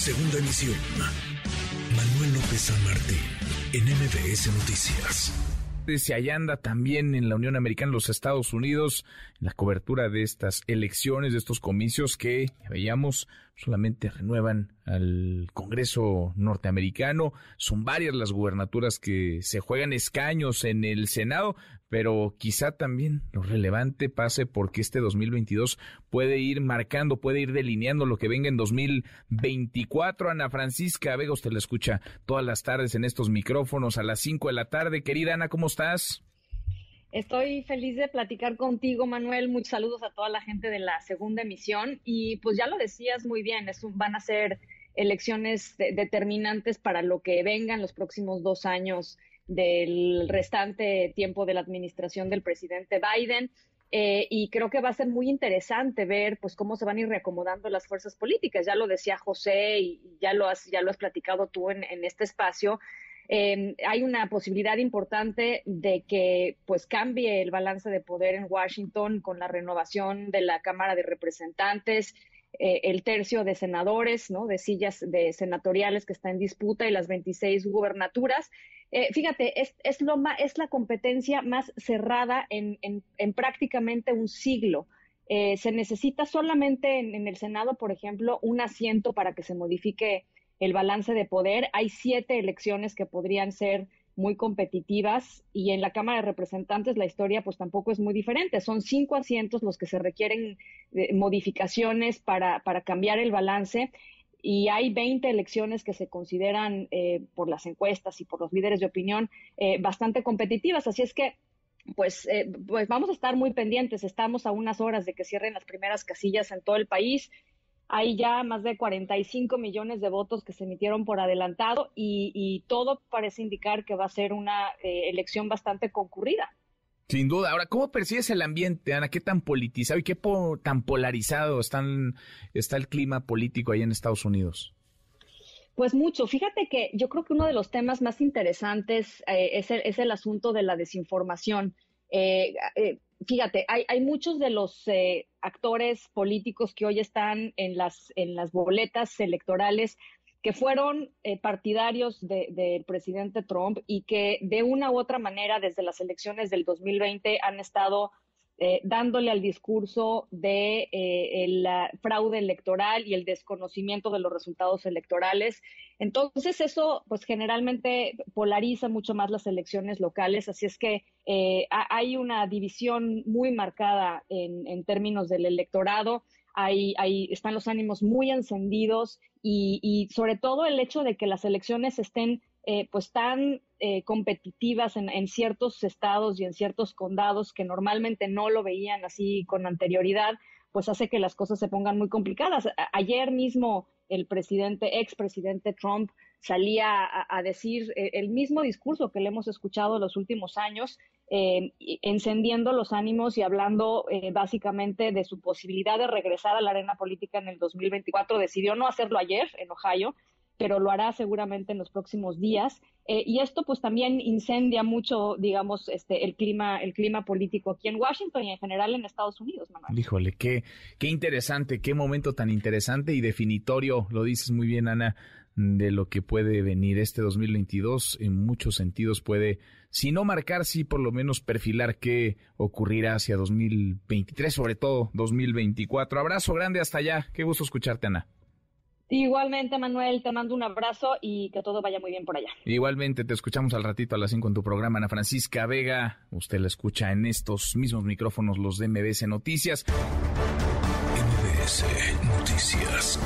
Segunda emisión. Manuel López San Martín, en MBS Noticias. Se allá anda también en la Unión Americana, los Estados Unidos, la cobertura de estas elecciones, de estos comicios que veíamos solamente renuevan al Congreso norteamericano. Son varias las gubernaturas que se juegan escaños en el Senado, pero quizá también lo relevante pase porque este 2022 puede ir marcando, puede ir delineando lo que venga en 2024. Ana Francisca Vega, usted la escucha todas las tardes en estos micrófonos a las 5 de la tarde. Querida Ana, ¿cómo estás? Estoy feliz de platicar contigo, Manuel. Muchos saludos a toda la gente de la segunda emisión. Y pues ya lo decías muy bien, es van a ser elecciones determinantes para lo que venga en los próximos dos años del restante tiempo de la administración del presidente Biden. Eh, y creo que va a ser muy interesante ver pues cómo se van a ir reacomodando las fuerzas políticas. Ya lo decía José y ya lo has, ya lo has platicado tú en, en este espacio. Eh, hay una posibilidad importante de que pues cambie el balance de poder en Washington con la renovación de la Cámara de Representantes, eh, el tercio de senadores, ¿no? De sillas de senatoriales que está en disputa y las 26 gubernaturas. Eh, fíjate, es, es, lo es la competencia más cerrada en, en, prácticamente un siglo. se necesita solamente en, en, el Senado, por ejemplo, un asiento para que se modifique el balance de poder. Hay siete elecciones que podrían ser muy competitivas y en la Cámara de Representantes la historia pues tampoco es muy diferente. Son cinco asientos los que se requieren eh, modificaciones para, para cambiar el balance y hay 20 elecciones que se consideran eh, por las encuestas y por los líderes de opinión eh, bastante competitivas. Así es que pues, pues vamos a estar muy pendientes. Estamos a unas horas de que cierren las primeras casillas en todo el país. Hay ya más de 45 millones de votos que se emitieron por adelantado y, todo parece indicar que va a ser una eh, elección bastante concurrida. Sin duda. Ahora, ¿cómo percibes el ambiente, Ana? ¿Qué tan politizado y qué tan polarizado están, está el clima político ahí en Estados Unidos? Pues mucho. Fíjate que yo creo que uno de los temas más interesantes eh, es, el, es, el, asunto de la desinformación. Eh, fíjate, hay, hay muchos de los eh, actores políticos que hoy están en las, en las boletas electorales que fueron eh, partidarios del presidente Trump y que de una u otra manera desde las elecciones del 2020 han estado eh, dándole al discurso de eh, el fraude electoral y el desconocimiento de los resultados electorales. Entonces eso pues generalmente polariza mucho más las elecciones locales, así es que eh, hay una división muy marcada en, en términos del electorado. Ahí, ahí, están los ánimos muy encendidos y, y, sobre todo el hecho de que las elecciones estén eh, pues tan eh, competitivas en, ciertos estados y en ciertos condados que normalmente no lo veían así con anterioridad, pues hace que las cosas se pongan muy complicadas. ayer mismo el presidente, expresidente Trump, salía a, decir eh, el mismo discurso que le hemos escuchado los últimos años, encendiendo los ánimos y hablando básicamente de su posibilidad de regresar a la arena política en el 2024. Decidió no hacerlo ayer en Ohio, pero lo hará seguramente en los próximos días. Eh, y esto pues también incendia mucho, digamos, este, el clima, el clima político aquí en Washington y en general en Estados Unidos, Manuel. Híjole, qué, qué interesante, qué momento tan interesante y definitorio, lo dices muy bien, Ana, de lo que puede venir este 2022. En muchos sentidos puede, si no marcar, sí por lo menos perfilar qué ocurrirá hacia 2023, sobre todo 2024. Abrazo grande hasta allá. Qué gusto escucharte, Ana. Igualmente, Manuel, te mando un abrazo y que todo vaya muy bien por allá. Igualmente, te escuchamos al ratito a las 5 en tu programa, Ana Francisca Vega. Usted la escucha en estos mismos micrófonos, los de MBS Noticias. MBS Noticias.